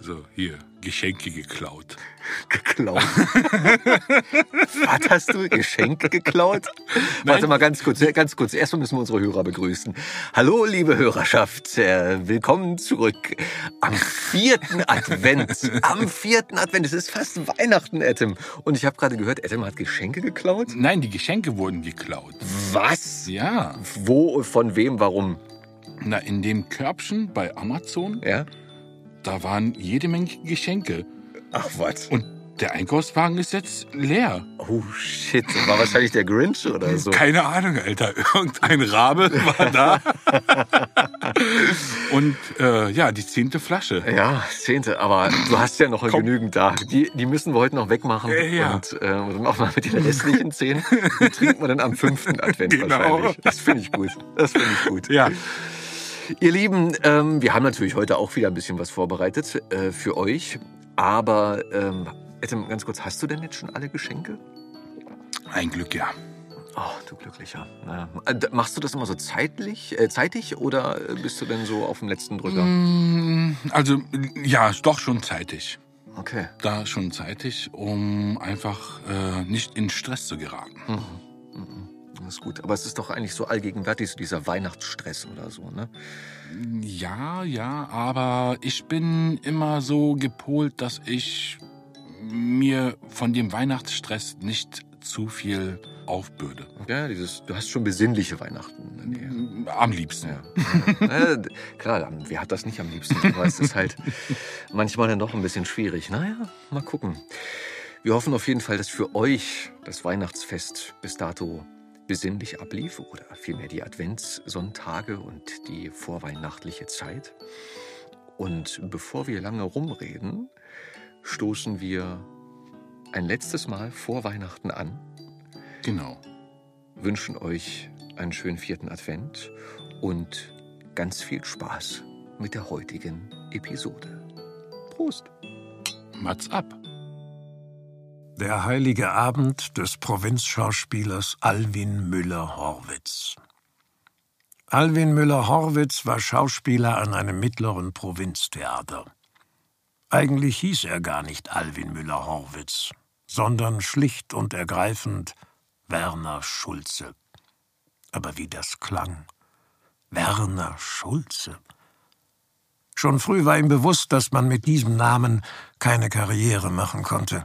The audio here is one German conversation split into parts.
so hier, Geschenke geklaut. Geklaut. Was hast du? Geschenke geklaut? Warte mal ganz kurz, ganz kurz. Erstmal müssen wir unsere Hörer begrüßen. Hallo, liebe Hörerschaft. Äh, willkommen zurück am vierten Advent. Am vierten Advent. Es ist fast Weihnachten, Adam. Und ich habe gerade gehört, Adam hat Geschenke geklaut? Nein, die Geschenke wurden geklaut. Was? Ja. Wo, von wem, warum? Na, in dem Körbchen bei Amazon, Ja? Da waren jede Menge Geschenke. Ach, was? Und der Einkaufswagen ist jetzt leer. Oh, shit. War wahrscheinlich der Grinch oder so. Keine Ahnung, Alter. Irgendein Rabe war da. Und äh, ja, die zehnte Flasche. Ja, zehnte, aber du hast ja noch Komm. genügend da. Die, die müssen wir heute noch wegmachen. Äh, ja. Und äh, dann machen wir mit den restlichen zehn. Die trinken wir dann am fünften Advent Genau. wahrscheinlich. Das finde ich gut. Das finde ich gut. Ja. Ihr Lieben, ähm, wir haben natürlich heute auch wieder ein bisschen was vorbereitet äh, für euch. Aber ähm, Adam, ganz kurz, hast du denn jetzt schon alle Geschenke? Ein Glück, ja. Oh, du Glücklicher. Na, äh, machst du das immer so zeitlich, äh, zeitig oder bist du denn so auf dem letzten Drücker? Mm, Also, ja, doch schon zeitig. Okay. Da schon zeitig, um einfach äh, nicht in Stress zu geraten. Mhm. Das ist gut. Aber es ist doch eigentlich so allgegenwärtig, so dieser Weihnachtsstress oder so, ne? Ja, ja, aber ich bin immer so gepolt, dass ich mir von dem Weihnachtsstress nicht zu viel aufbürde. Ja, dieses, du hast schon besinnliche Weihnachten. Am liebsten. Ja. ja. Klar, wer hat das nicht am liebsten? Aber es ist halt manchmal dann doch ein bisschen schwierig. Naja, mal gucken. Wir hoffen auf jeden Fall, dass für euch das Weihnachtsfest bis dato besinnlich ablief oder vielmehr die Adventssonntage und die vorweihnachtliche Zeit. Und bevor wir lange rumreden, stoßen wir ein letztes Mal vor Weihnachten an Genau. wünschen euch einen schönen vierten Advent und ganz viel Spaß mit der heutigen Episode. Prost! Mats ab. Der heilige Abend des Provinzschauspielers Alwin Müller-Horwitz. Alwin Müller-Horwitz war Schauspieler an einem mittleren Provinztheater. Eigentlich hieß er gar nicht Alwin Müller-Horwitz, sondern schlicht und ergreifend Werner Schulze. Aber wie das klang. Werner Schulze. Schon früh war ihm bewusst, dass man mit diesem Namen keine Karriere machen konnte.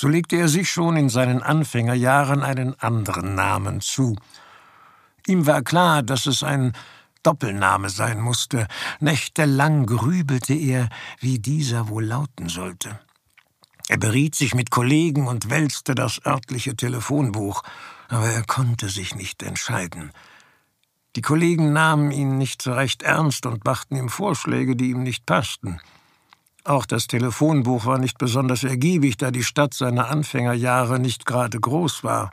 So legte er sich schon in seinen Anfängerjahren einen anderen Namen zu. Ihm war klar, dass es ein Doppelname sein musste. Nächtelang grübelte er, wie dieser wohl lauten sollte. Er beriet sich mit Kollegen und wälzte das örtliche Telefonbuch, aber er konnte sich nicht entscheiden. Die Kollegen nahmen ihn nicht so recht ernst und machten ihm Vorschläge, die ihm nicht passten. Auch das Telefonbuch war nicht besonders ergiebig, da die Stadt seiner Anfängerjahre nicht gerade groß war.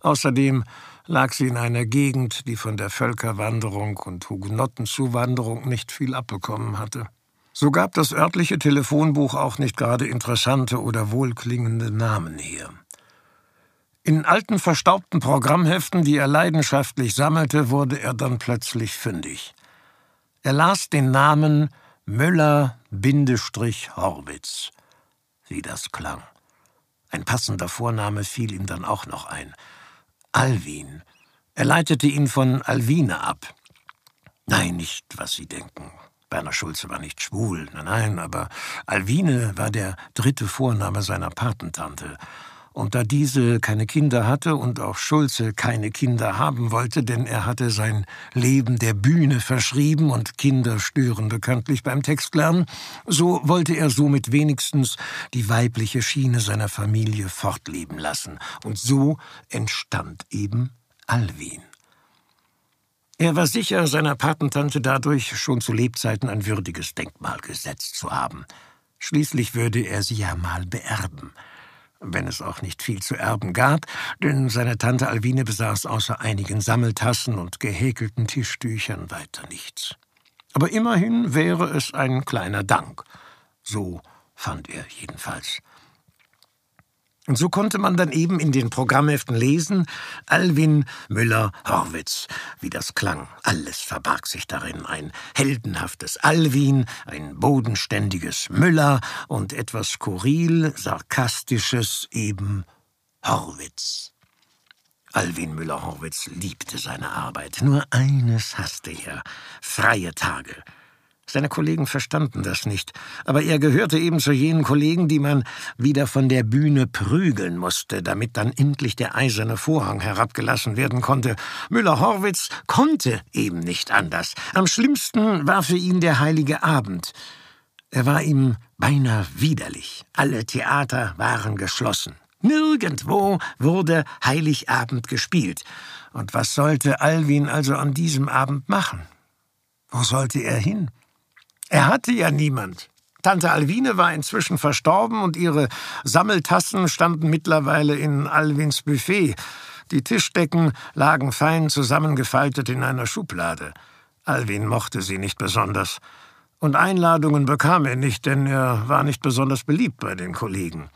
Außerdem lag sie in einer Gegend, die von der Völkerwanderung und Hugenottenzuwanderung nicht viel abbekommen hatte. So gab das örtliche Telefonbuch auch nicht gerade interessante oder wohlklingende Namen her. In alten verstaubten Programmheften, die er leidenschaftlich sammelte, wurde er dann plötzlich fündig. Er las den Namen Müller-Horwitz. Wie das klang. Ein passender Vorname fiel ihm dann auch noch ein. Alwin. Er leitete ihn von Alwine ab. Nein, nicht, was Sie denken. Werner Schulze war nicht schwul, nein, nein, aber Alwine war der dritte Vorname seiner Patentante. Und da diese keine Kinder hatte und auch Schulze keine Kinder haben wollte, denn er hatte sein Leben der Bühne verschrieben und Kinder stören bekanntlich beim Textlernen, so wollte er somit wenigstens die weibliche Schiene seiner Familie fortleben lassen. Und so entstand eben Alwin. Er war sicher, seiner Patentante dadurch schon zu Lebzeiten ein würdiges Denkmal gesetzt zu haben. Schließlich würde er sie ja mal beerben wenn es auch nicht viel zu erben gab, denn seine Tante Alwine besaß außer einigen Sammeltassen und gehäkelten Tischtüchern weiter nichts. Aber immerhin wäre es ein kleiner Dank. So fand er jedenfalls. Und so konnte man dann eben in den Programmheften lesen, Alwin Müller-Horwitz, wie das klang. Alles verbarg sich darin. Ein heldenhaftes Alwin, ein bodenständiges Müller und etwas skurril, sarkastisches eben Horwitz. Alwin Müller-Horwitz liebte seine Arbeit. Nur eines hasste er: freie Tage. Seine Kollegen verstanden das nicht, aber er gehörte eben zu jenen Kollegen, die man wieder von der Bühne prügeln musste, damit dann endlich der eiserne Vorhang herabgelassen werden konnte. Müller-Horwitz konnte eben nicht anders. Am schlimmsten war für ihn der heilige Abend. Er war ihm beinahe widerlich. Alle Theater waren geschlossen. Nirgendwo wurde Heiligabend gespielt. Und was sollte Alwin also an diesem Abend machen? Wo sollte er hin? Er hatte ja niemand. Tante Alwine war inzwischen verstorben und ihre Sammeltassen standen mittlerweile in Alwins Buffet. Die Tischdecken lagen fein zusammengefaltet in einer Schublade. Alwin mochte sie nicht besonders. Und Einladungen bekam er nicht, denn er war nicht besonders beliebt bei den Kollegen.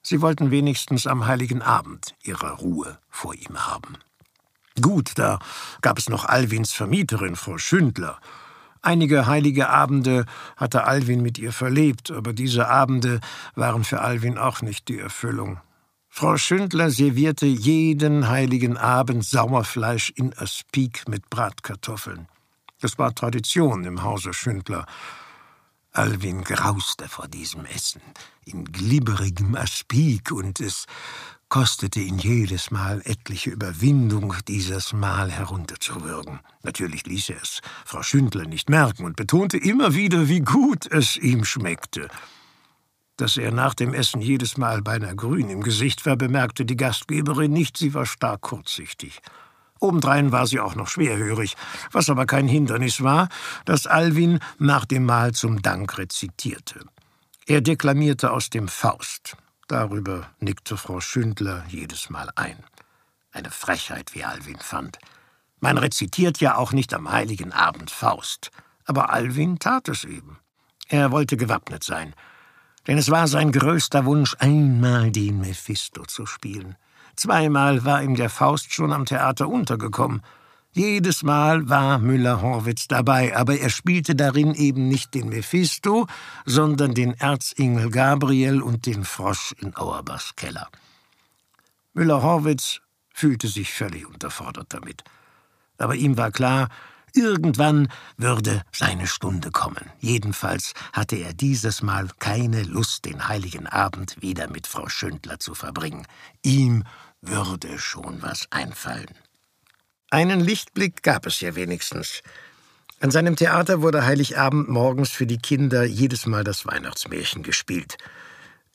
Sie wollten wenigstens am heiligen Abend ihre Ruhe vor ihm haben. Gut, da gab es noch Alwins Vermieterin, Frau Schündler. Einige heilige Abende hatte Alwin mit ihr verlebt, aber diese Abende waren für Alwin auch nicht die Erfüllung. Frau Schündler servierte jeden heiligen Abend Sauerfleisch in Aspik mit Bratkartoffeln. Das war Tradition im Hause Schündler. Alwin grauste vor diesem Essen, in glibberigem Aspik, und es kostete ihn jedes Mal etliche Überwindung, dieses Mal herunterzuwürgen. Natürlich ließ er es Frau Schündler nicht merken und betonte immer wieder, wie gut es ihm schmeckte. Dass er nach dem Essen jedes Mal beinahe grün im Gesicht war, bemerkte die Gastgeberin nicht, sie war stark kurzsichtig. Obendrein war sie auch noch schwerhörig, was aber kein Hindernis war, dass Alwin nach dem Mahl zum Dank rezitierte. Er deklamierte aus dem Faust, Darüber nickte Frau Schündler jedes Mal ein. Eine Frechheit, wie Alwin fand. Man rezitiert ja auch nicht am heiligen Abend Faust. Aber Alwin tat es eben. Er wollte gewappnet sein. Denn es war sein größter Wunsch, einmal den Mephisto zu spielen. Zweimal war ihm der Faust schon am Theater untergekommen. Jedes Mal war Müller-Horwitz dabei, aber er spielte darin eben nicht den Mephisto, sondern den Erzengel Gabriel und den Frosch in Auerbachs Keller. Müller-Horwitz fühlte sich völlig unterfordert damit. Aber ihm war klar, irgendwann würde seine Stunde kommen. Jedenfalls hatte er dieses Mal keine Lust, den heiligen Abend wieder mit Frau Schündler zu verbringen. Ihm würde schon was einfallen. Einen Lichtblick gab es ja wenigstens. An seinem Theater wurde Heiligabend morgens für die Kinder jedes Mal das Weihnachtsmärchen gespielt.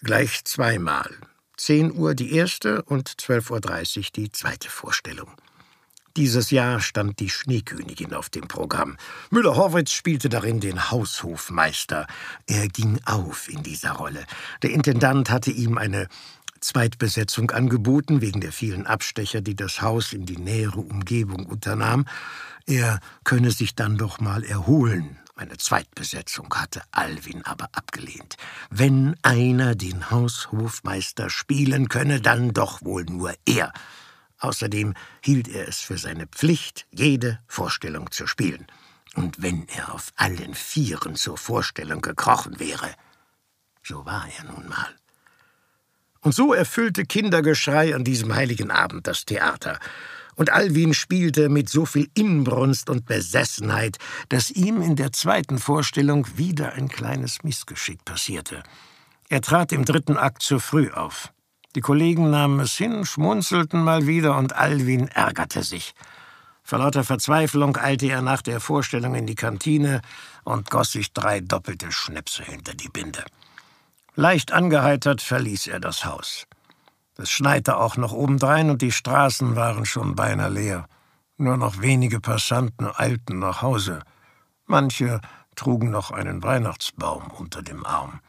Gleich zweimal. 10 Uhr die erste und 12.30 Uhr die zweite Vorstellung. Dieses Jahr stand die Schneekönigin auf dem Programm. Müller-Horwitz spielte darin den Haushofmeister. Er ging auf in dieser Rolle. Der Intendant hatte ihm eine Zweitbesetzung angeboten, wegen der vielen Abstecher, die das Haus in die nähere Umgebung unternahm. Er könne sich dann doch mal erholen. Eine Zweitbesetzung hatte Alwin aber abgelehnt. Wenn einer den Haushofmeister spielen könne, dann doch wohl nur er. Außerdem hielt er es für seine Pflicht, jede Vorstellung zu spielen. Und wenn er auf allen Vieren zur Vorstellung gekrochen wäre, so war er nun mal. Und so erfüllte Kindergeschrei an diesem heiligen Abend das Theater. Und Alwin spielte mit so viel Inbrunst und Besessenheit, dass ihm in der zweiten Vorstellung wieder ein kleines Missgeschick passierte. Er trat im dritten Akt zu früh auf. Die Kollegen nahmen es hin, schmunzelten mal wieder und Alwin ärgerte sich. Vor lauter Verzweiflung eilte er nach der Vorstellung in die Kantine und goss sich drei doppelte Schnäpse hinter die Binde. Leicht angeheitert verließ er das Haus. Es schneite auch noch obendrein und die Straßen waren schon beinahe leer. Nur noch wenige Passanten eilten nach Hause. Manche trugen noch einen Weihnachtsbaum unter dem Arm.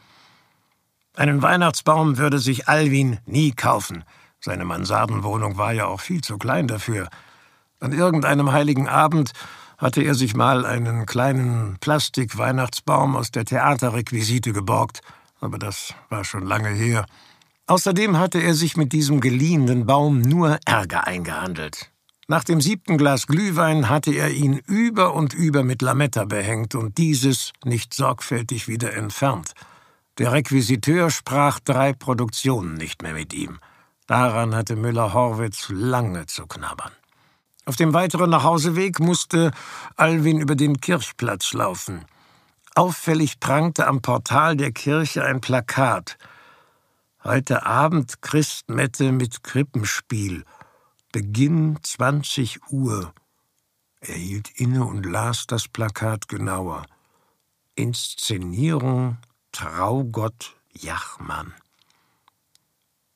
Einen Weihnachtsbaum würde sich Alwin nie kaufen. Seine Mansardenwohnung war ja auch viel zu klein dafür. An irgendeinem heiligen Abend hatte er sich mal einen kleinen Plastik-Weihnachtsbaum aus der Theaterrequisite geborgt aber das war schon lange her. Außerdem hatte er sich mit diesem geliehenen Baum nur Ärger eingehandelt. Nach dem siebten Glas Glühwein hatte er ihn über und über mit Lametta behängt und dieses nicht sorgfältig wieder entfernt. Der Requisiteur sprach drei Produktionen nicht mehr mit ihm. Daran hatte Müller-Horwitz lange zu knabbern. Auf dem weiteren Nachhauseweg musste Alwin über den Kirchplatz laufen. Auffällig prangte am Portal der Kirche ein Plakat. Heute Abend Christmette mit Krippenspiel. Beginn 20 Uhr. Er hielt inne und las das Plakat genauer. Inszenierung Traugott Jachmann.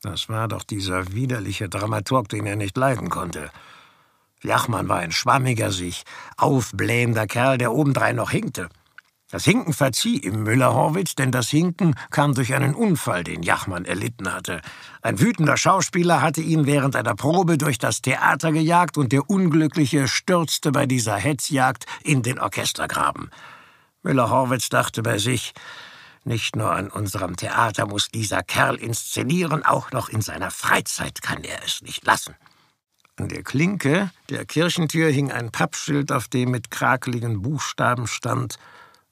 Das war doch dieser widerliche Dramaturg, den er nicht leiden konnte. Jachmann war ein schwammiger, sich aufblähender Kerl, der obendrein noch hinkte. Das Hinken verzieh ihm Müller-Horwitz, denn das Hinken kam durch einen Unfall, den Jachmann erlitten hatte. Ein wütender Schauspieler hatte ihn während einer Probe durch das Theater gejagt und der Unglückliche stürzte bei dieser Hetzjagd in den Orchestergraben. Müller-Horwitz dachte bei sich, nicht nur an unserem Theater muss dieser Kerl inszenieren, auch noch in seiner Freizeit kann er es nicht lassen. An der Klinke der Kirchentür hing ein Pappschild, auf dem mit krakeligen Buchstaben stand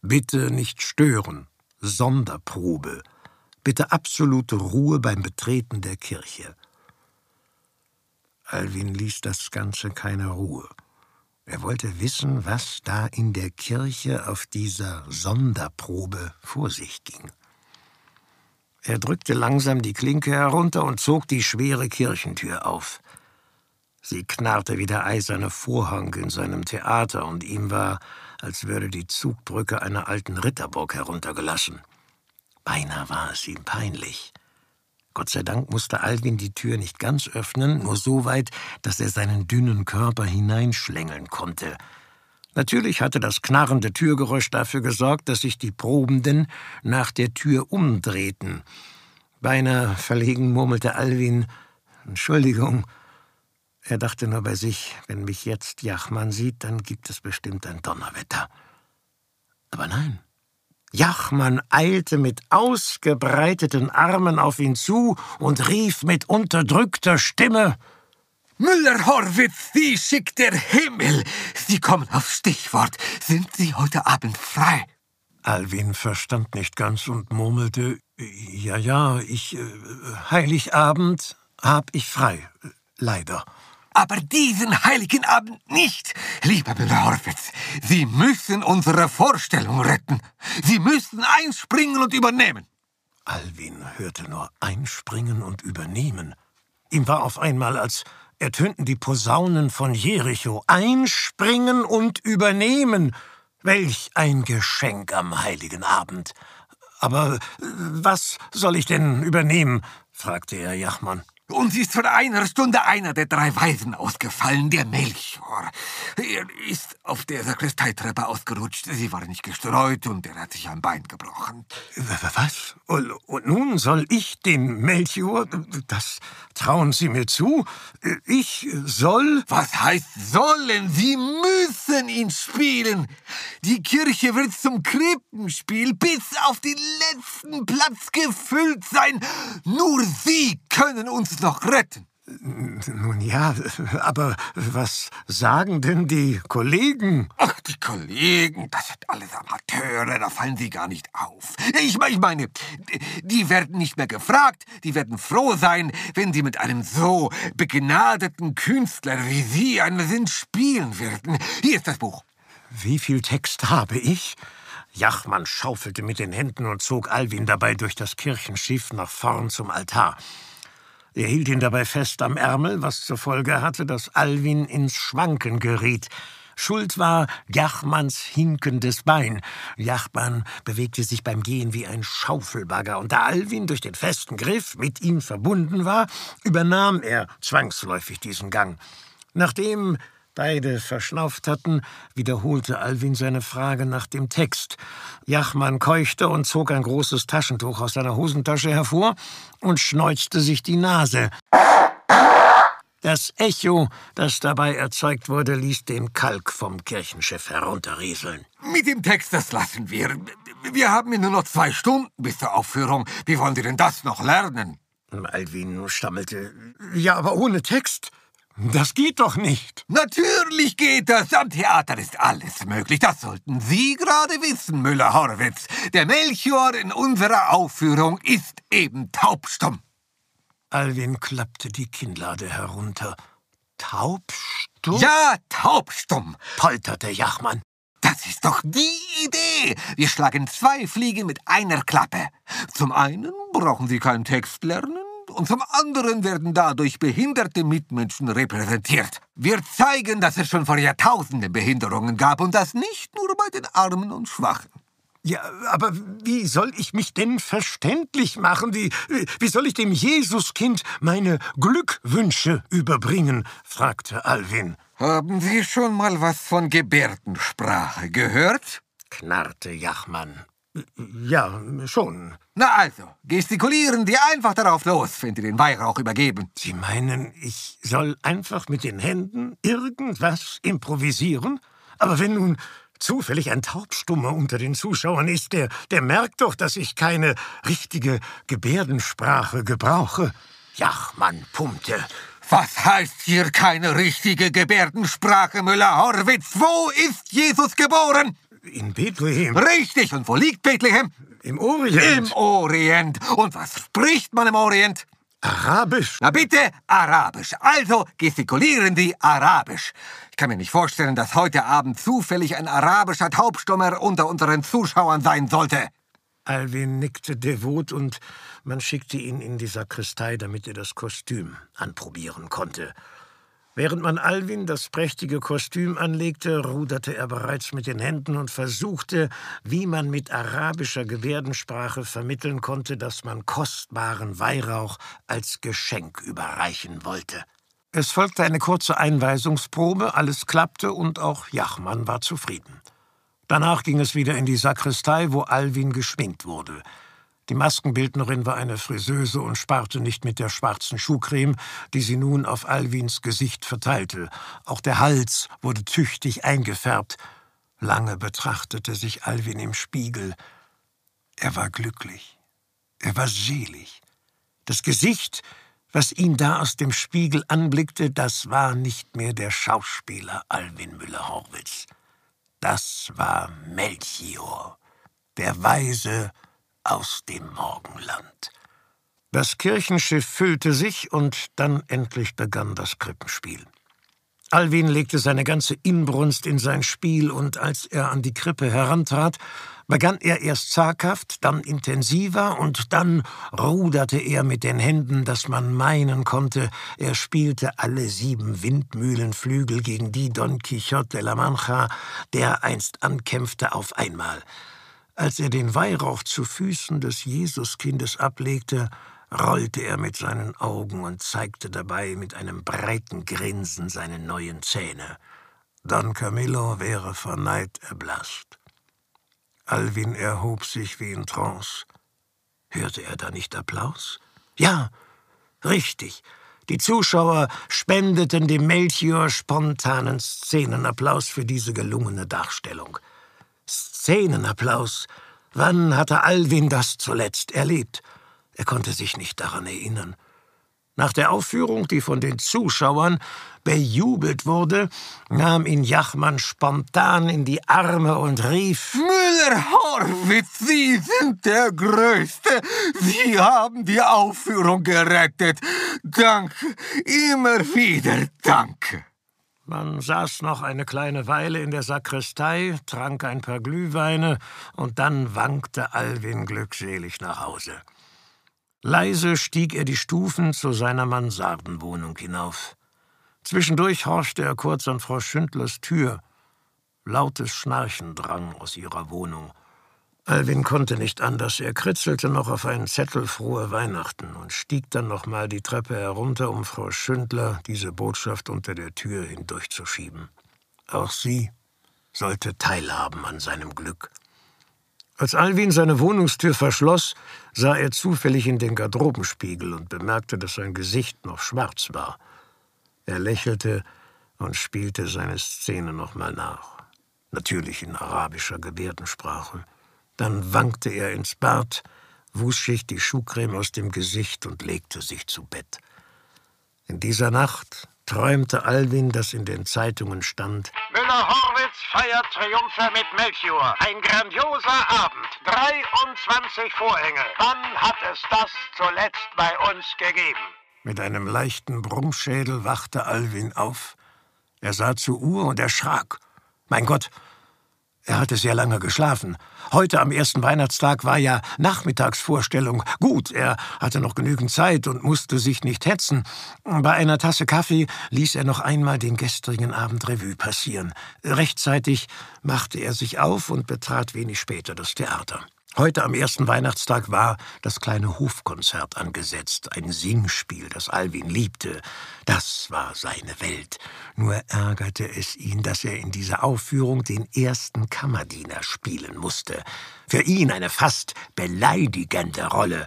Bitte nicht stören, Sonderprobe, bitte absolute Ruhe beim Betreten der Kirche. Alwin ließ das Ganze keine Ruhe. Er wollte wissen, was da in der Kirche auf dieser Sonderprobe vor sich ging. Er drückte langsam die Klinke herunter und zog die schwere Kirchentür auf. Sie knarrte wie der eiserne Vorhang in seinem Theater, und ihm war, als würde die Zugbrücke einer alten Ritterburg heruntergelassen. Beinahe war es ihm peinlich. Gott sei Dank musste Alwin die Tür nicht ganz öffnen, nur so weit, dass er seinen dünnen Körper hineinschlängeln konnte. Natürlich hatte das knarrende Türgeräusch dafür gesorgt, dass sich die Probenden nach der Tür umdrehten. Beinahe verlegen murmelte Alwin Entschuldigung. Er dachte nur bei sich, wenn mich jetzt Jachmann sieht, dann gibt es bestimmt ein Donnerwetter. Aber nein. Jachmann eilte mit ausgebreiteten Armen auf ihn zu und rief mit unterdrückter Stimme Müller-Horwitz, Sie schickt der Himmel. Sie kommen aufs Stichwort. Sind Sie heute Abend frei? Alwin verstand nicht ganz und murmelte Ja, ja, ich. Äh, Heiligabend hab ich frei. Leider aber diesen heiligen Abend nicht. Lieber Müller-Horwitz, Sie müssen unsere Vorstellung retten. Sie müssen einspringen und übernehmen. Alwin hörte nur einspringen und übernehmen. Ihm war auf einmal, als ertönten die Posaunen von Jericho. Einspringen und übernehmen. Welch ein Geschenk am heiligen Abend. Aber was soll ich denn übernehmen? fragte er Jachmann. Uns ist vor einer Stunde einer der drei Weisen ausgefallen, der Melchior. Er ist auf der Sakristeitreppe ausgerutscht. Sie war nicht gestreut und er hat sich ein Bein gebrochen. Was? Und nun soll ich den Melchior, das trauen Sie mir zu, ich soll... Was heißt sollen? Sie müssen ihn spielen. Die Kirche wird zum Krippenspiel bis auf den letzten Platz gefüllt sein. Nur Sie können uns noch retten. Nun ja, aber was sagen denn die Kollegen? Ach, die Kollegen, das sind alles Amateure, da fallen sie gar nicht auf. Ich, ich meine, die werden nicht mehr gefragt, die werden froh sein, wenn sie mit einem so begnadeten Künstler wie Sie einen Sinn spielen werden. Hier ist das Buch. Wie viel Text habe ich? Jachmann schaufelte mit den Händen und zog Alwin dabei durch das Kirchenschiff nach vorn zum Altar. Er hielt ihn dabei fest am Ärmel, was zur Folge hatte, dass Alwin ins Schwanken geriet. Schuld war Jachmanns hinkendes Bein. Jachmann bewegte sich beim Gehen wie ein Schaufelbagger, und da Alwin durch den festen Griff mit ihm verbunden war, übernahm er zwangsläufig diesen Gang. Nachdem beide verschnauft hatten, wiederholte Alwin seine Frage nach dem Text. Jachmann keuchte und zog ein großes Taschentuch aus seiner Hosentasche hervor und schneuzte sich die Nase. Das Echo, das dabei erzeugt wurde, ließ den Kalk vom Kirchenschiff herunterrieseln. Mit dem Text, das lassen wir. Wir haben nur noch zwei Stunden bis zur Aufführung. Wie wollen Sie denn das noch lernen? Alvin stammelte. Ja, aber ohne Text. Das geht doch nicht. Natürlich geht das. Am Theater ist alles möglich. Das sollten Sie gerade wissen, Müller-Horwitz. Der Melchior in unserer Aufführung ist eben taubstumm. Alvin klappte die Kinnlade herunter. Taubstumm? Ja, taubstumm, polterte Jachmann. Das ist doch die Idee. Wir schlagen zwei Fliegen mit einer Klappe. Zum einen brauchen Sie keinen Text lernen und zum anderen werden dadurch behinderte Mitmenschen repräsentiert. Wir zeigen, dass es schon vor Jahrtausenden Behinderungen gab und das nicht nur bei den Armen und Schwachen. Ja, aber wie soll ich mich denn verständlich machen? Wie, wie soll ich dem Jesuskind meine Glückwünsche überbringen? fragte Alwin. Haben Sie schon mal was von Gebärdensprache gehört? knarrte Jachmann. Ja, schon. Na also, gestikulieren Sie einfach darauf los, wenn Sie den Weihrauch übergeben. Sie meinen, ich soll einfach mit den Händen irgendwas improvisieren? Aber wenn nun zufällig ein Taubstummer unter den Zuschauern ist, der, der merkt doch, dass ich keine richtige Gebärdensprache gebrauche. Jachmann pumpte. Was heißt hier keine richtige Gebärdensprache, Müller-Horwitz? Wo ist Jesus geboren? In Bethlehem. Richtig, und wo liegt Bethlehem? Im Orient. Im Orient. Und was spricht man im Orient? Arabisch. Na bitte, Arabisch. Also gestikulieren Sie Arabisch. Ich kann mir nicht vorstellen, dass heute Abend zufällig ein arabischer Taubstummer unter unseren Zuschauern sein sollte. Alwin nickte devot und man schickte ihn in die Sakristei, damit er das Kostüm anprobieren konnte. Während man Alwin das prächtige Kostüm anlegte, ruderte er bereits mit den Händen und versuchte, wie man mit arabischer Gebärdensprache vermitteln konnte, dass man kostbaren Weihrauch als Geschenk überreichen wollte. Es folgte eine kurze Einweisungsprobe, alles klappte und auch Jachmann war zufrieden. Danach ging es wieder in die Sakristei, wo Alwin geschminkt wurde. Die Maskenbildnerin war eine Friseuse und sparte nicht mit der schwarzen Schuhcreme, die sie nun auf Alwins Gesicht verteilte. Auch der Hals wurde tüchtig eingefärbt. Lange betrachtete sich Alwin im Spiegel. Er war glücklich. Er war selig. Das Gesicht, was ihn da aus dem Spiegel anblickte, das war nicht mehr der Schauspieler Alwin Müller-Horwitz. Das war Melchior, der Weise aus dem Morgenland. Das Kirchenschiff füllte sich und dann endlich begann das Krippenspiel. Alwin legte seine ganze Inbrunst in sein Spiel und als er an die Krippe herantrat, begann er erst zaghaft, dann intensiver und dann ruderte er mit den Händen, dass man meinen konnte, er spielte alle sieben Windmühlenflügel gegen die Don Quixote de la Mancha, der einst ankämpfte, auf einmal. Als er den Weihrauch zu Füßen des Jesuskindes ablegte, rollte er mit seinen Augen und zeigte dabei mit einem breiten Grinsen seine neuen Zähne. Don Camillo wäre vor Neid erblasst. Alwin erhob sich wie in Trance. Hörte er da nicht Applaus? Ja, richtig. Die Zuschauer spendeten dem Melchior spontanen Szenenapplaus für diese gelungene Darstellung. Szenenapplaus. Wann hatte Alwin das zuletzt erlebt? Er konnte sich nicht daran erinnern. Nach der Aufführung, die von den Zuschauern bejubelt wurde, nahm ihn Jachmann spontan in die Arme und rief Müller-Horwitz, Sie sind der Größte. Sie haben die Aufführung gerettet. Danke, immer wieder danke. Man saß noch eine kleine Weile in der Sakristei, trank ein paar Glühweine und dann wankte Alwin glückselig nach Hause. Leise stieg er die Stufen zu seiner Mansardenwohnung hinauf. Zwischendurch horchte er kurz an Frau Schündlers Tür. Lautes Schnarchen drang aus ihrer Wohnung. Alwin konnte nicht anders. Er kritzelte noch auf einen Zettel frohe Weihnachten und stieg dann nochmal die Treppe herunter, um Frau Schündler diese Botschaft unter der Tür hindurchzuschieben. Auch sie sollte teilhaben an seinem Glück. Als Alwin seine Wohnungstür verschloss, sah er zufällig in den Garderobenspiegel und bemerkte, dass sein Gesicht noch schwarz war. Er lächelte und spielte seine Szene nochmal nach. Natürlich in arabischer Gebärdensprache. Dann wankte er ins Bad, wusch sich die Schuhcreme aus dem Gesicht und legte sich zu Bett. In dieser Nacht träumte Alwin, dass in den Zeitungen stand: Müller-Horwitz feiert Triumphe mit Melchior. Ein grandioser Abend. 23 Vorhänge. Wann hat es das zuletzt bei uns gegeben? Mit einem leichten Brummschädel wachte Alwin auf. Er sah zur Uhr und erschrak. Mein Gott, er hatte sehr lange geschlafen. Heute am ersten Weihnachtstag war ja Nachmittagsvorstellung. Gut, er hatte noch genügend Zeit und musste sich nicht hetzen. Bei einer Tasse Kaffee ließ er noch einmal den gestrigen Abend Revue passieren. Rechtzeitig machte er sich auf und betrat wenig später das Theater. Heute am ersten Weihnachtstag war das kleine Hofkonzert angesetzt, ein Singspiel, das Alwin liebte. Das war seine Welt. Nur ärgerte es ihn, dass er in dieser Aufführung den ersten Kammerdiener spielen musste. Für ihn eine fast beleidigende Rolle.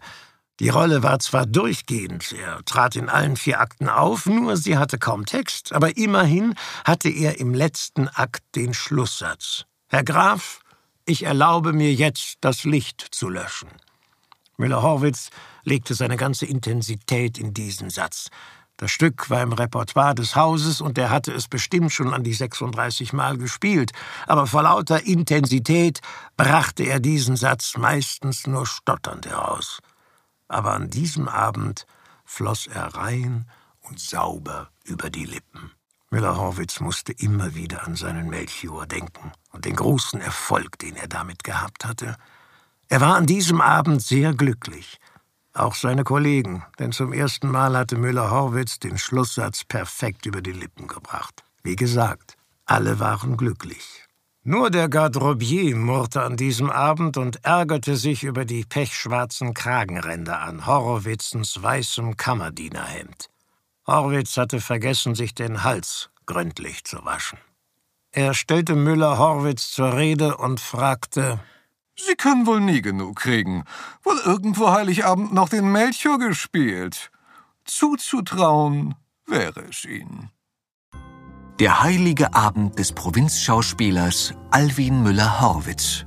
Die Rolle war zwar durchgehend, er trat in allen vier Akten auf, nur sie hatte kaum Text, aber immerhin hatte er im letzten Akt den Schlusssatz. Herr Graf, ich erlaube mir jetzt, das Licht zu löschen. Müller-Horwitz legte seine ganze Intensität in diesen Satz. Das Stück war im Repertoire des Hauses und er hatte es bestimmt schon an die 36 Mal gespielt, aber vor lauter Intensität brachte er diesen Satz meistens nur stotternd heraus. Aber an diesem Abend floss er rein und sauber über die Lippen. Müller-Horwitz musste immer wieder an seinen Melchior denken und den großen Erfolg, den er damit gehabt hatte. Er war an diesem Abend sehr glücklich. Auch seine Kollegen, denn zum ersten Mal hatte Müller-Horwitz den Schlusssatz perfekt über die Lippen gebracht. Wie gesagt, alle waren glücklich. Nur der Garderobier murrte an diesem Abend und ärgerte sich über die pechschwarzen Kragenränder an Horowitzens weißem Kammerdienerhemd. Horwitz hatte vergessen, sich den Hals gründlich zu waschen. Er stellte Müller-Horwitz zur Rede und fragte: Sie können wohl nie genug kriegen. Wohl irgendwo Heiligabend noch den Melchior gespielt. Zuzutrauen wäre es Ihnen. Der heilige Abend des Provinzschauspielers Alwin Müller-Horwitz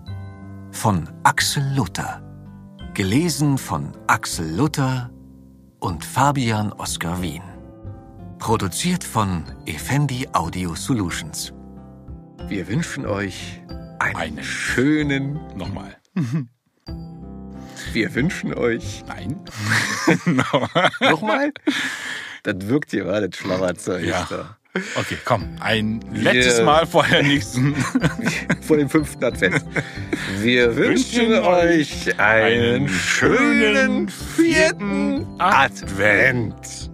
von Axel Luther. Gelesen von Axel Luther und Fabian Oskar Wien. Produziert von Effendi Audio Solutions. Wir wünschen euch einen, Einen. schönen. Nochmal. Wir wünschen euch. Nein. Nochmal? das wirkt hier war das Schlauerzeug. Ja. da. Okay, komm. Ein letztes Wir- Mal vor der nächsten. Vor dem fünften Advent. Wir wünschen euch einen schönen vierten Advent.